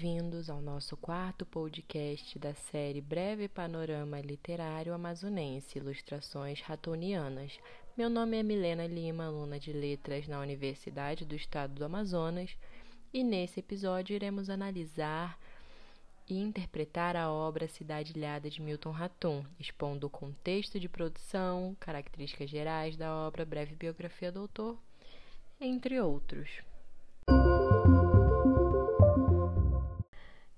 Bem-vindos ao nosso quarto podcast da série Breve Panorama Literário Amazonense Ilustrações Ratonianas. Meu nome é Milena Lima, aluna de Letras na Universidade do Estado do Amazonas, e nesse episódio iremos analisar e interpretar a obra Cidade Ilhada de Milton Ratum, expondo o contexto de produção, características gerais da obra, breve biografia do autor, entre outros.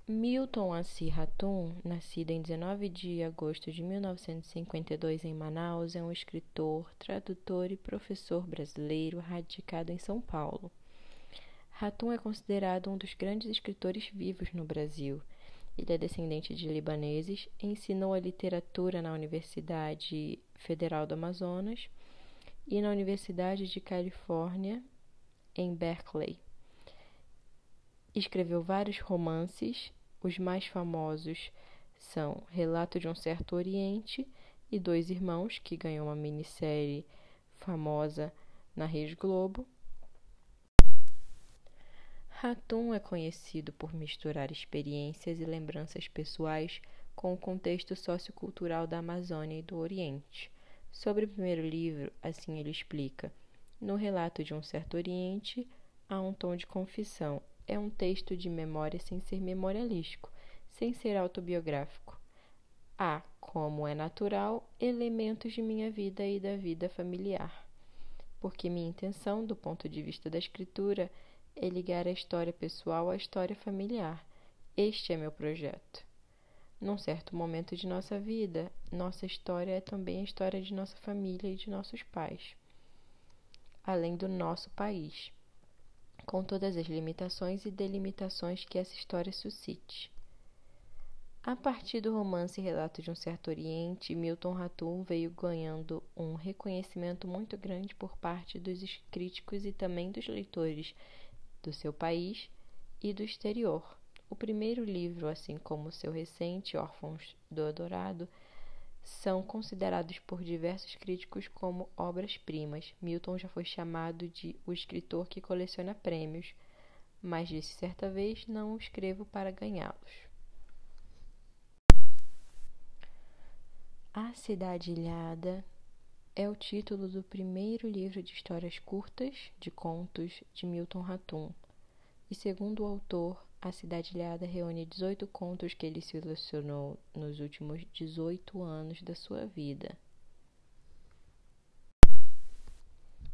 Milton Assi Ratum, nascido em 19 de agosto de 1952 em Manaus, é um escritor, tradutor e professor brasileiro radicado em São Paulo. Ratum é considerado um dos grandes escritores vivos no Brasil. Ele é descendente de libaneses, ensinou a literatura na Universidade Federal do Amazonas e na Universidade de Califórnia, em Berkeley. Escreveu vários romances os mais famosos são Relato de um Certo Oriente e Dois Irmãos, que ganhou uma minissérie famosa na Rede Globo. Ratum é conhecido por misturar experiências e lembranças pessoais com o contexto sociocultural da Amazônia e do Oriente. Sobre o primeiro livro, assim ele explica: No relato de um certo Oriente, há um tom de confissão é um texto de memória sem ser memorialístico, sem ser autobiográfico. Há, como é natural, elementos de minha vida e da vida familiar. Porque minha intenção, do ponto de vista da escritura, é ligar a história pessoal à história familiar. Este é meu projeto. Num certo momento de nossa vida, nossa história é também a história de nossa família e de nossos pais, além do nosso país com todas as limitações e delimitações que essa história suscite. A partir do romance Relato de um Certo Oriente, Milton Ratum veio ganhando um reconhecimento muito grande por parte dos críticos e também dos leitores do seu país e do exterior. O primeiro livro, assim como seu recente Órfãos do Adorado, são considerados por diversos críticos como obras-primas. Milton já foi chamado de o escritor que coleciona prêmios, mas disse certa vez: não escrevo para ganhá-los. A Cidade Ilhada é o título do primeiro livro de histórias curtas de contos de Milton Ratum. E segundo o autor, a Cidade Ilhada reúne 18 contos que ele selecionou nos últimos 18 anos da sua vida.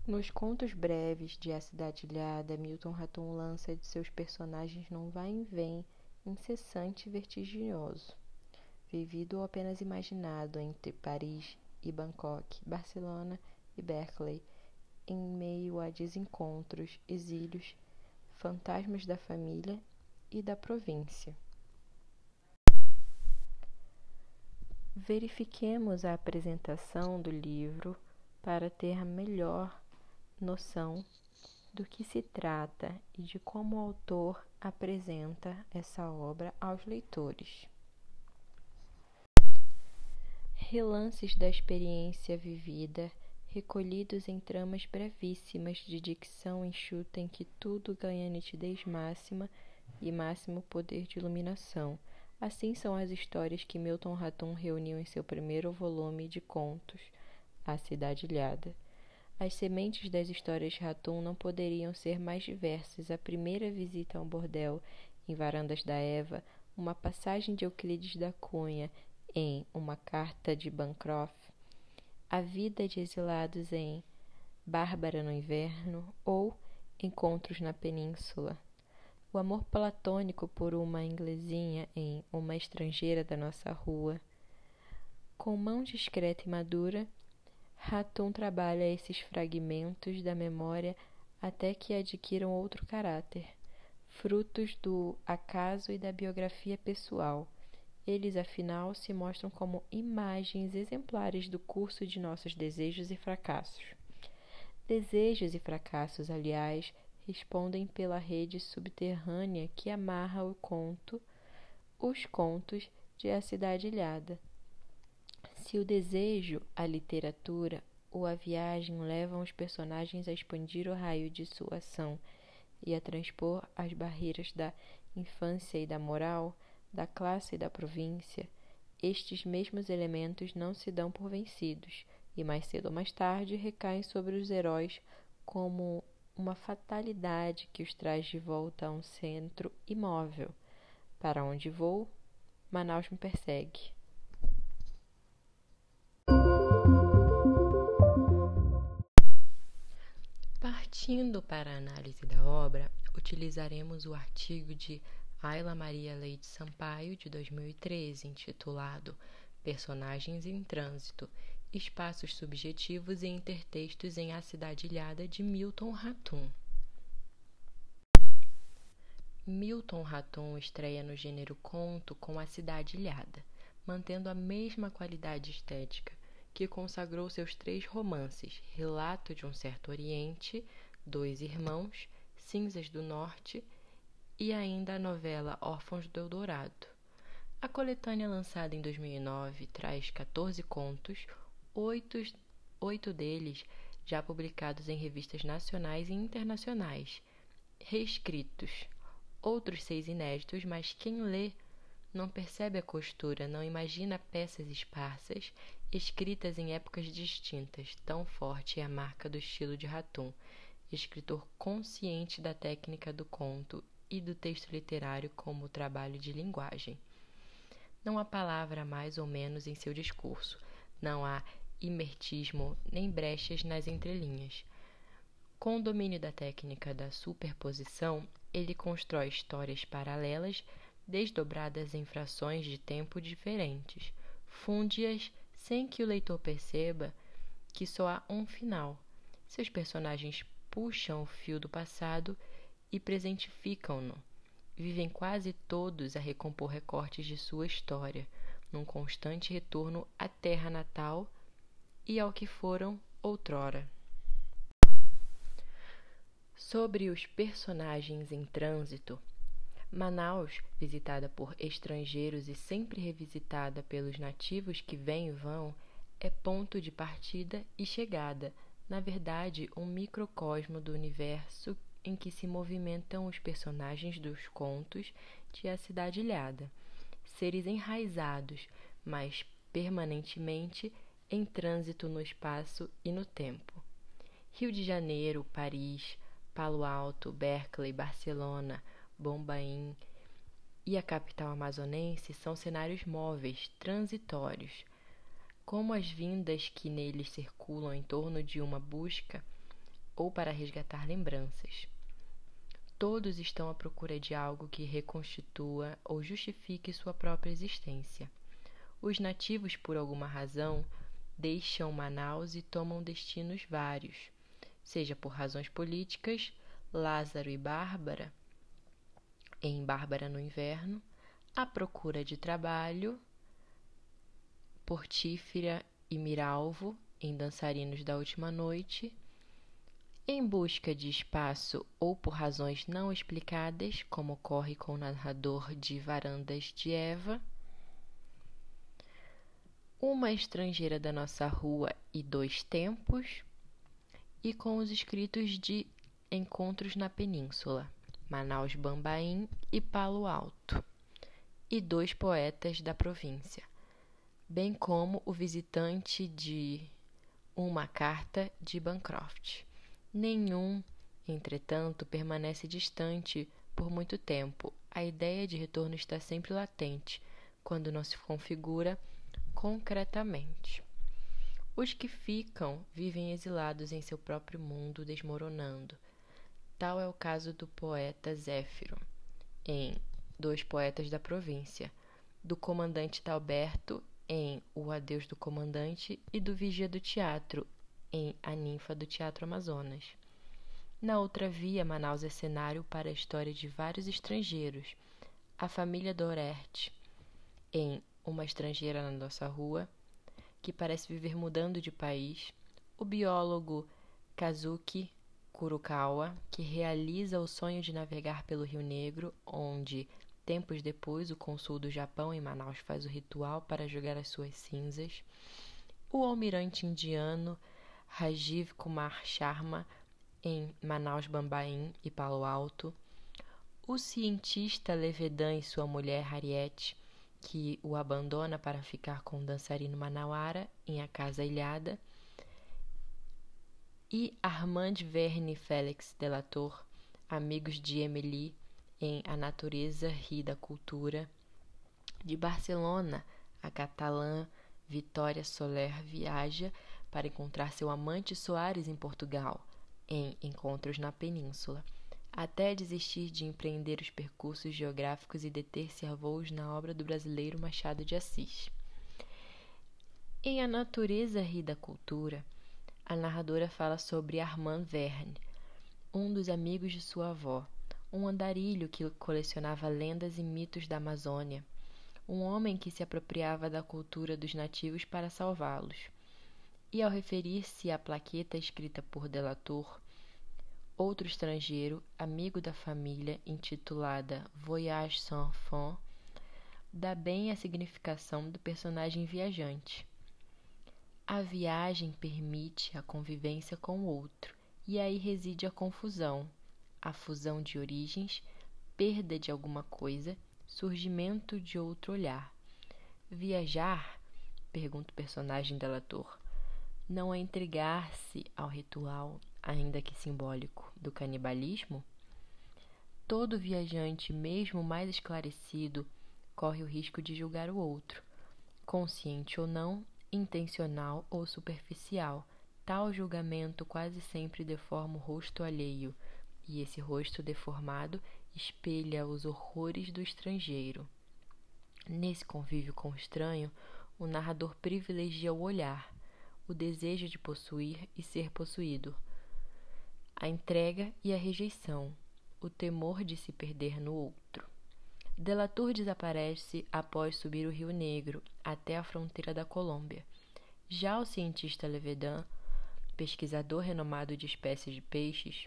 Nos contos breves de A Cidade Ilhada, Milton Raton lança de seus personagens num vai e vem incessante e vertiginoso, vivido ou apenas imaginado entre Paris e Bangkok, Barcelona e Berkeley, em meio a desencontros, exílios, fantasmas da família e da província. Verifiquemos a apresentação do livro para ter a melhor noção do que se trata e de como o autor apresenta essa obra aos leitores. Relances da experiência vivida, recolhidos em tramas brevíssimas de dicção enxuta em que tudo ganha nitidez máxima e máximo poder de iluminação. Assim são as histórias que Milton Ratum reuniu em seu primeiro volume de contos, A Cidade Ilhada. As sementes das histórias de Ratum não poderiam ser mais diversas. A primeira visita a um bordel em Varandas da Eva, uma passagem de Euclides da Cunha em Uma Carta de Bancroft, a vida de exilados em Bárbara no Inverno ou Encontros na Península. O amor platônico por uma inglesinha em Uma Estrangeira da Nossa Rua. Com mão discreta e madura, Ratum trabalha esses fragmentos da memória até que adquiram outro caráter, frutos do acaso e da biografia pessoal. Eles, afinal, se mostram como imagens exemplares do curso de nossos desejos e fracassos. Desejos e fracassos, aliás, respondem pela rede subterrânea que amarra o conto, os contos de A Cidade Ilhada. Se o desejo, a literatura ou a viagem levam os personagens a expandir o raio de sua ação e a transpor as barreiras da infância e da moral, da classe e da província, estes mesmos elementos não se dão por vencidos e mais cedo ou mais tarde recaem sobre os heróis como uma fatalidade que os traz de volta a um centro imóvel. Para onde vou, Manaus me persegue. Partindo para a análise da obra, utilizaremos o artigo de Ayla Maria Leite Sampaio, de 2013, intitulado Personagens em Trânsito, Espaços Subjetivos e Intertextos em A Cidade Ilhada, de Milton Ratum. Milton Ratum estreia no gênero conto com A Cidade Ilhada, mantendo a mesma qualidade estética que consagrou seus três romances: Relato de um Certo Oriente, Dois Irmãos, Cinzas do Norte e ainda a novela Órfãos do Eldorado. A coletânea lançada em 2009 traz 14 contos, oito, oito deles já publicados em revistas nacionais e internacionais, reescritos, outros seis inéditos, mas quem lê não percebe a costura, não imagina peças esparsas, escritas em épocas distintas. Tão forte é a marca do estilo de Ratum, escritor consciente da técnica do conto e do texto literário como trabalho de linguagem. Não há palavra mais ou menos em seu discurso, não há imertismo nem brechas nas entrelinhas. Com o domínio da técnica da superposição, ele constrói histórias paralelas, desdobradas em frações de tempo diferentes, funde-as sem que o leitor perceba que só há um final. Seus personagens puxam o fio do passado e presentificam-no. Vivem quase todos a recompor recortes de sua história, num constante retorno à terra natal e ao que foram outrora. Sobre os personagens em trânsito, Manaus, visitada por estrangeiros e sempre revisitada pelos nativos que vêm e vão, é ponto de partida e chegada, na verdade, um microcosmo do universo em que se movimentam os personagens dos contos de A Cidade Ilhada, seres enraizados, mas permanentemente em trânsito no espaço e no tempo. Rio de Janeiro, Paris, Palo Alto, Berkeley, Barcelona, Bombaim e a capital amazonense são cenários móveis, transitórios, como as vindas que neles circulam em torno de uma busca ou para resgatar lembranças. Todos estão à procura de algo que reconstitua ou justifique sua própria existência. Os nativos, por alguma razão, deixam Manaus e tomam destinos vários, seja por razões políticas, Lázaro e Bárbara, em Bárbara no Inverno, à procura de trabalho, Portífera e Miralvo, em Dançarinos da Última Noite, em busca de espaço ou por razões não explicadas, como ocorre com o narrador de Varandas de Eva, uma estrangeira da nossa rua e dois tempos, e com os escritos de Encontros na Península, Manaus Bambaim e Palo Alto, e dois poetas da província, bem como o visitante de Uma Carta de Bancroft. Nenhum, entretanto, permanece distante por muito tempo. A ideia de retorno está sempre latente, quando não se configura concretamente. Os que ficam vivem exilados em seu próprio mundo, desmoronando. Tal é o caso do poeta Zéfiro, em Dois Poetas da Província, do comandante Talberto, em O Adeus do Comandante, e do Vigia do Teatro, em A Ninfa do Teatro Amazonas. Na outra via, Manaus é cenário para a história de vários estrangeiros. A família Dorert, em Uma Estrangeira na Nossa Rua, que parece viver mudando de país. O biólogo Kazuki Kurukawa, que realiza o sonho de navegar pelo Rio Negro, onde, tempos depois, o consul do Japão em Manaus faz o ritual para jogar as suas cinzas. O almirante indiano Rajiv Kumar Sharma, em Manaus, Bambaim e Palo Alto, O cientista Levedan e sua mulher Harriet, que o abandona para ficar com o dançarino Manauara em A Casa Ilhada, e Armand Verne e Félix Delator, amigos de Emily em A Natureza Ri da Cultura. De Barcelona, a catalã Vitória Soler viaja para encontrar seu amante Soares em Portugal, em Encontros na Península até desistir de empreender os percursos geográficos e deter-se a voos na obra do brasileiro Machado de Assis. Em A Natureza Ri da Cultura, a narradora fala sobre Armand Verne, um dos amigos de sua avó, um andarilho que colecionava lendas e mitos da Amazônia, um homem que se apropriava da cultura dos nativos para salvá-los. E ao referir-se à plaqueta escrita por Delator, outro estrangeiro, amigo da família, intitulada Voyage sans fin, dá bem a significação do personagem viajante. A viagem permite a convivência com o outro, e aí reside a confusão, a fusão de origens, perda de alguma coisa, surgimento de outro olhar. Viajar, pergunta o personagem delator, não é entregar-se ao ritual, ainda que simbólico, do canibalismo? Todo viajante, mesmo mais esclarecido, corre o risco de julgar o outro, consciente ou não, intencional ou superficial. Tal julgamento quase sempre deforma o rosto alheio, e esse rosto deformado espelha os horrores do estrangeiro. Nesse convívio com o estranho, o narrador privilegia o olhar, o desejo de possuir e ser possuído, a entrega e a rejeição, o temor de se perder no outro. Delator desaparece após subir o Rio Negro até a fronteira da Colômbia. Já o cientista Levedan, pesquisador renomado de espécies de peixes,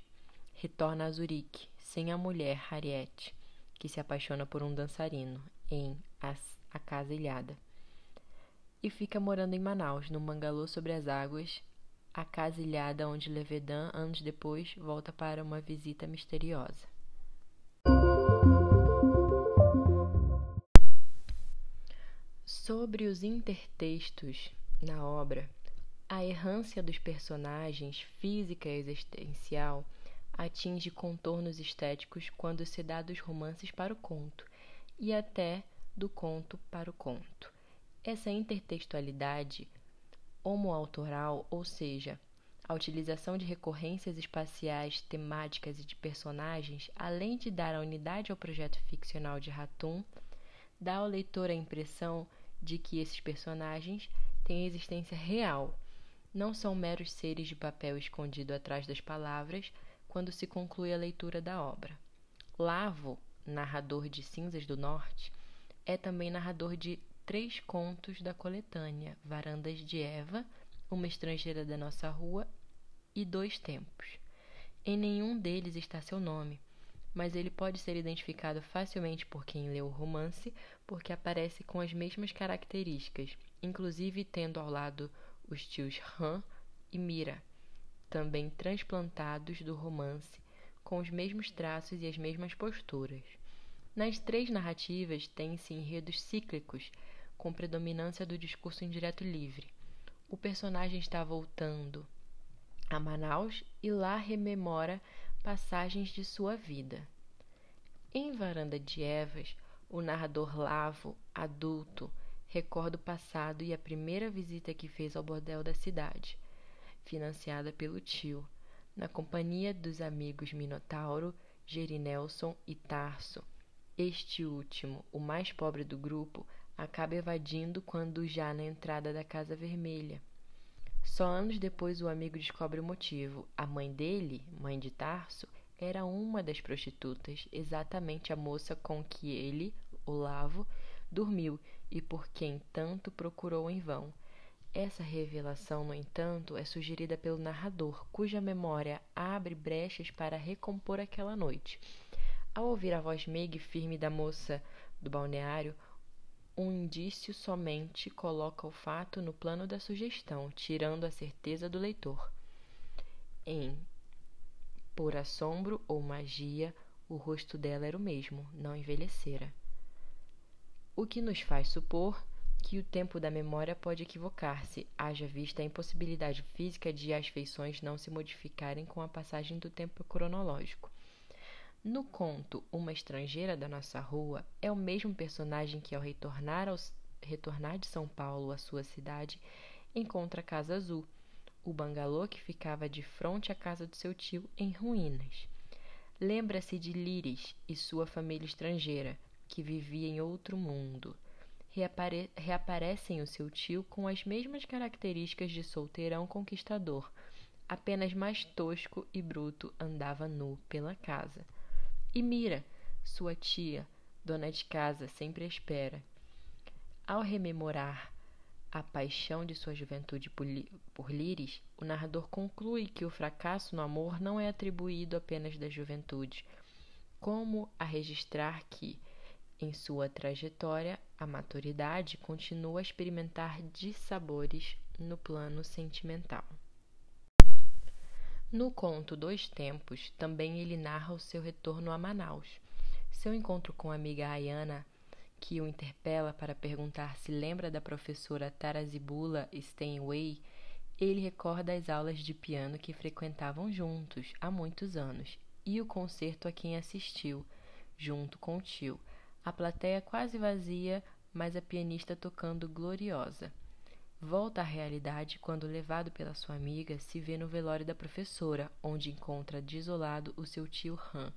retorna a Zurique sem a mulher Harriet, que se apaixona por um dançarino em A Casa Ilhada, e fica morando em Manaus, no mangalô sobre as águas a casa ilhada onde Levedan, anos depois, volta para uma visita misteriosa. Sobre os intertextos na obra, a errância dos personagens, física e existencial, atinge contornos estéticos quando se dá dos romances para o conto, e até do conto para o conto. Essa intertextualidade homoautoral, ou seja, a utilização de recorrências espaciais, temáticas e de personagens, além de dar a unidade ao projeto ficcional de Ratum, dá ao leitor a impressão de que esses personagens têm existência real, não são meros seres de papel escondido atrás das palavras quando se conclui a leitura da obra. Lavo, narrador de Cinzas do Norte, é também narrador de três contos da coletânea Varandas de Eva, Uma Estrangeira da Nossa Rua e Dois Tempos. Em nenhum deles está seu nome, mas ele pode ser identificado facilmente por quem leu o romance, porque aparece com as mesmas características, inclusive tendo ao lado os tios Han e Mira, também transplantados do romance, com os mesmos traços e as mesmas posturas. Nas três narrativas tem-se enredos cíclicos com predominância do discurso indireto livre. O personagem está voltando a Manaus e lá rememora passagens de sua vida. Em Varanda de Evas, o narrador Lavo, adulto, recorda o passado e a primeira visita que fez ao bordel da cidade, financiada pelo tio, na companhia dos amigos Minotauro, Gerinelson e Tarso. Este último, o mais pobre do grupo, acaba evadindo quando já na entrada da Casa Vermelha. Só anos depois o amigo descobre o motivo. A mãe dele, mãe de Tarso, era uma das prostitutas, exatamente a moça com que ele, Olavo, dormiu e por quem tanto procurou em vão. Essa revelação, no entanto, é sugerida pelo narrador, cuja memória abre brechas para recompor aquela noite. Ao ouvir a voz meiga e firme da moça do balneário, um indício somente coloca o fato no plano da sugestão, tirando a certeza do leitor. Em Por assombro ou magia, o rosto dela era o mesmo, não envelhecera. O que nos faz supor que o tempo da memória pode equivocar-se, haja vista a impossibilidade física de as feições não se modificarem com a passagem do tempo cronológico. No conto Uma Estrangeira da Nossa Rua, é o mesmo personagem que, ao retornar, aos, retornar de São Paulo à sua cidade, encontra a Casa Azul, o bangalô que ficava de frente à casa do seu tio em ruínas. Lembra-se de Liris e sua família estrangeira, que vivia em outro mundo. Reapare reaparecem o seu tio com as mesmas características de solteirão conquistador, apenas mais tosco e bruto andava nu pela casa. E Mira, sua tia, dona de casa, sempre espera. Ao rememorar a paixão de sua juventude por, Liris, o narrador conclui que o fracasso no amor não é atribuído apenas da juventude, como a registrar que, em sua trajetória, a maturidade continua a experimentar dissabores no plano sentimental. No conto Dois Tempos, também ele narra o seu retorno a Manaus. Seu encontro com a amiga Ayana que o interpela para perguntar se lembra da professora Tarazibula Steinway, ele recorda as aulas de piano que frequentavam juntos há muitos anos e o concerto a quem assistiu, junto com o tio. A plateia quase vazia, mas a pianista tocando gloriosa. Volta à realidade quando, levado pela sua amiga, se vê no velório da professora, onde encontra desolado o seu tio Han.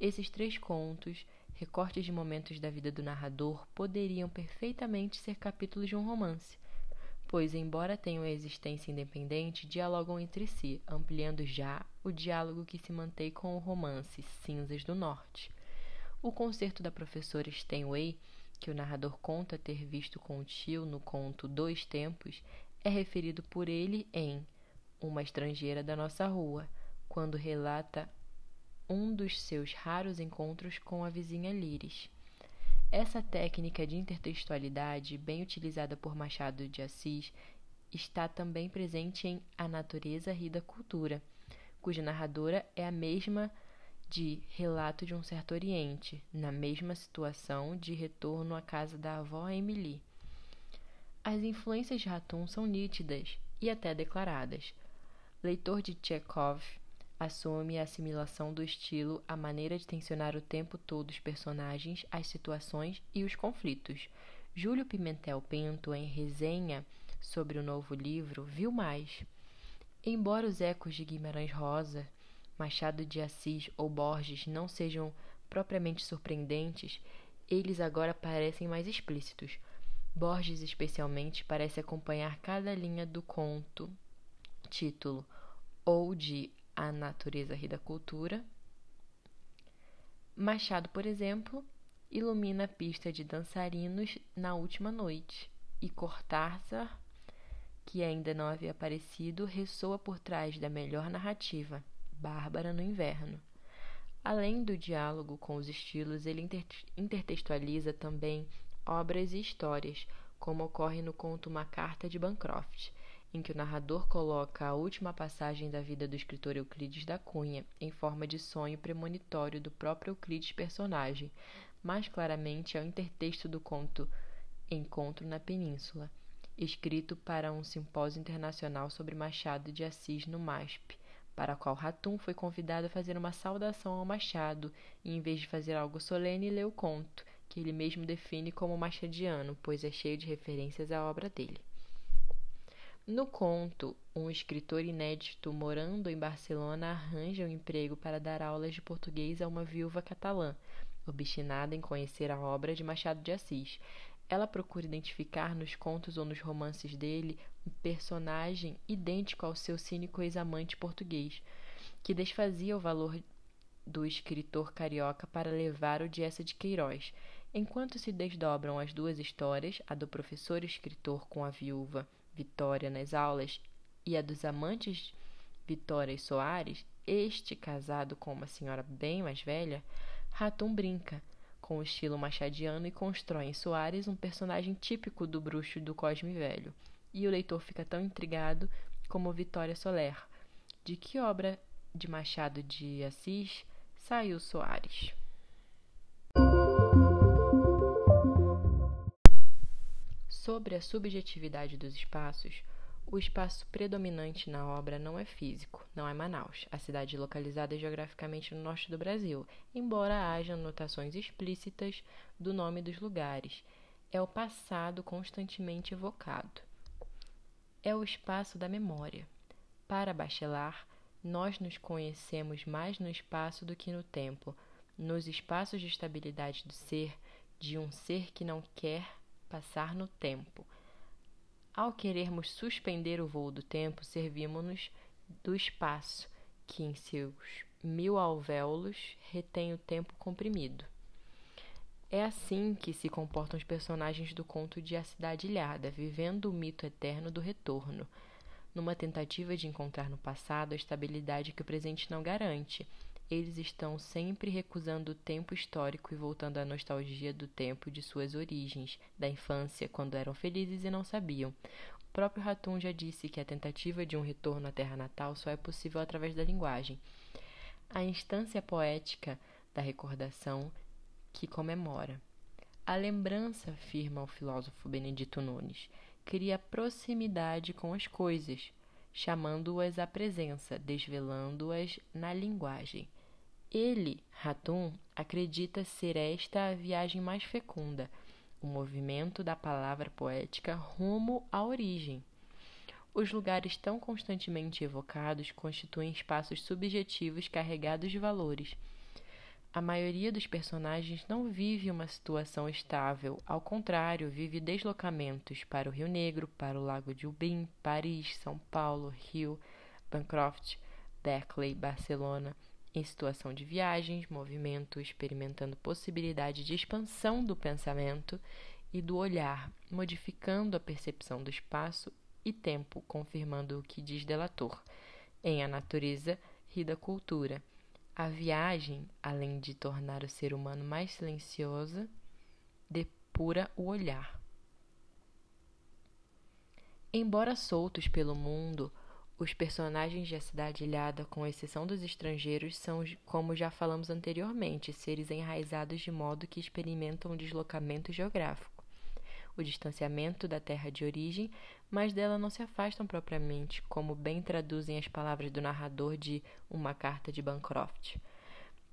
Esses três contos recortes de momentos da vida do narrador poderiam perfeitamente ser capítulos de um romance, pois, embora tenham existência independente, dialogam entre si, ampliando já o diálogo que se mantém com o romance Cinzas do Norte. O concerto da professora Steinway, que o narrador conta ter visto com o tio no conto Dois Tempos, é referido por ele em Uma Estrangeira da Nossa Rua, quando relata um dos seus raros encontros com a vizinha Liris. Essa técnica de intertextualidade, bem utilizada por Machado de Assis, está também presente em A Natureza Ri da Cultura, cuja narradora é a mesma de Relato de um Certo Oriente, na mesma situação de retorno à casa da avó Emily. As influências de Ratum são nítidas e até declaradas. Leitor de Chekhov assume a assimilação do estilo, a maneira de tensionar o tempo todo os personagens, as situações e os conflitos. Júlio Pimentel Pinto, em resenha sobre o novo livro, viu mais. Embora os ecos de Guimarães Rosa, Machado de Assis ou Borges não sejam propriamente surpreendentes, eles agora parecem mais explícitos. Borges, especialmente, parece acompanhar cada linha do conto, título, ou de a natureza ri da cultura. Machado, por exemplo, ilumina a pista de dançarinos na última noite, e Cortázar, que ainda não havia aparecido, ressoa por trás da melhor narrativa, Bárbara no Inverno. Além do diálogo com os estilos, ele intertextualiza também obras e histórias, como ocorre no conto Uma Carta de Bancroft, em que o narrador coloca a última passagem da vida do escritor Euclides da Cunha em forma de sonho premonitório do próprio Euclides personagem, mais claramente ao intertexto do conto Encontro na Península, escrito para um simpósio internacional sobre Machado de Assis no MASP, para a qual Ratum foi convidado a fazer uma saudação ao Machado e, em vez de fazer algo solene, leu o conto, que ele mesmo define como machadiano, pois é cheio de referências à obra dele. No conto, um escritor inédito morando em Barcelona arranja um emprego para dar aulas de português a uma viúva catalã, obstinada em conhecer a obra de Machado de Assis. Ela procura identificar nos contos ou nos romances dele um personagem idêntico ao seu cínico ex-amante português, que desfazia o valor do escritor carioca para levar o de de Queiroz. Enquanto se desdobram as duas histórias, a do professor escritor com a viúva Vitória nas aulas e a dos amantes Vitória e Soares, este casado com uma senhora bem mais velha, Ratum brinca com o estilo machadiano e constrói em Soares um personagem típico do bruxo do Cosme Velho. E o leitor fica tão intrigado como Vitória Soler. De que obra de Machado de Assis Saiu Soares. Sobre a subjetividade dos espaços, o espaço predominante na obra não é físico, não é Manaus, a cidade localizada geograficamente no norte do Brasil, embora haja notações explícitas do nome dos lugares. É o passado constantemente evocado. É o espaço da memória. Para Bachelard, nós nos conhecemos mais no espaço do que no tempo, nos espaços de estabilidade do ser, de um ser que não quer passar no tempo ao querermos suspender o voo do tempo, servimos-nos do espaço, que em seus mil alvéolos retém o tempo comprimido. É assim que se comportam os personagens do conto de A Cidade Ilhada, vivendo o mito eterno do retorno, numa tentativa de encontrar no passado a estabilidade que o presente não garante, eles estão sempre recusando o tempo histórico e voltando à nostalgia do tempo de suas origens, da infância, quando eram felizes e não sabiam. O próprio Ratum já disse que a tentativa de um retorno à terra natal só é possível através da linguagem. A instância poética da recordação que comemora. A lembrança, afirma o filósofo Benedito Nunes, cria proximidade com as coisas, chamando-as à presença, desvelando-as na linguagem. Ele, Ratum, acredita ser esta a viagem mais fecunda, o movimento da palavra poética rumo à origem. Os lugares tão constantemente evocados constituem espaços subjetivos carregados de valores. A maioria dos personagens não vive uma situação estável, ao contrário, vive deslocamentos para o Rio Negro, para o Lago de Ubim, Paris, São Paulo, Rio, Bancroft, Berkeley, Barcelona em situação de viagens, movimento, experimentando possibilidade de expansão do pensamento e do olhar, modificando a percepção do espaço e tempo, confirmando o que diz Delator. Em A Natureza e da Cultura, a viagem, além de tornar o ser humano mais silencioso, depura o olhar. Embora soltos pelo mundo, os personagens de A Cidade Ilhada, com exceção dos estrangeiros, são, como já falamos anteriormente, seres enraizados de modo que experimentam um deslocamento geográfico, o distanciamento da terra de origem, mas dela não se afastam propriamente, como bem traduzem as palavras do narrador de Uma Carta de Bancroft.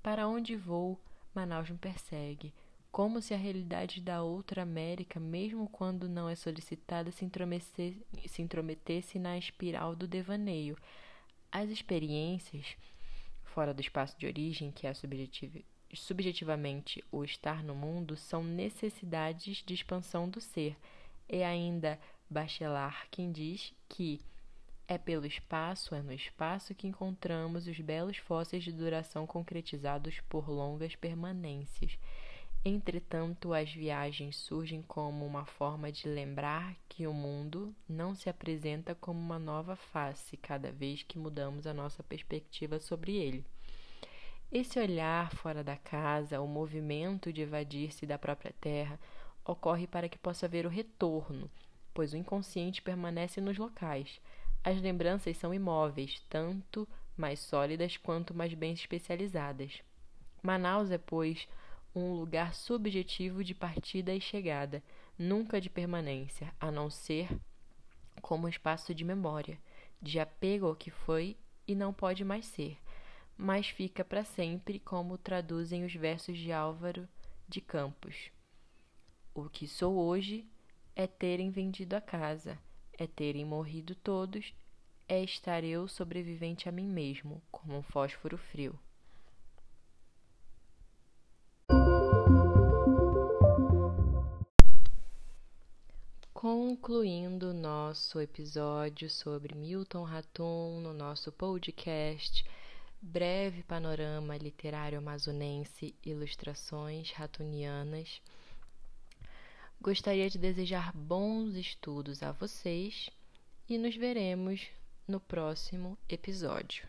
Para onde vou, Manaus me persegue como se a realidade da outra América, mesmo quando não é solicitada, se intrometesse, se intrometesse na espiral do devaneio. As experiências, fora do espaço de origem, que é subjetivamente o estar no mundo, são necessidades de expansão do ser. É ainda Bachelard quem diz que é pelo espaço, é no espaço que encontramos os belos fósseis de duração concretizados por longas permanências. Entretanto, as viagens surgem como uma forma de lembrar que o mundo não se apresenta como uma nova face cada vez que mudamos a nossa perspectiva sobre ele. Esse olhar fora da casa, o movimento de evadir-se da própria terra, ocorre para que possa haver o retorno, pois o inconsciente permanece nos locais. As lembranças são imóveis, tanto mais sólidas quanto mais bem especializadas. Manaus é, pois, um lugar subjetivo de partida e chegada, nunca de permanência, a não ser como espaço de memória, de apego ao que foi e não pode mais ser, mas fica para sempre, como traduzem os versos de Álvaro de Campos. O que sou hoje é terem vendido a casa, é terem morrido todos, é estar eu sobrevivente a mim mesmo, como um fósforo frio. Concluindo nosso episódio sobre Milton Raton no nosso podcast, breve panorama literário amazonense, ilustrações ratonianas. Gostaria de desejar bons estudos a vocês e nos veremos no próximo episódio.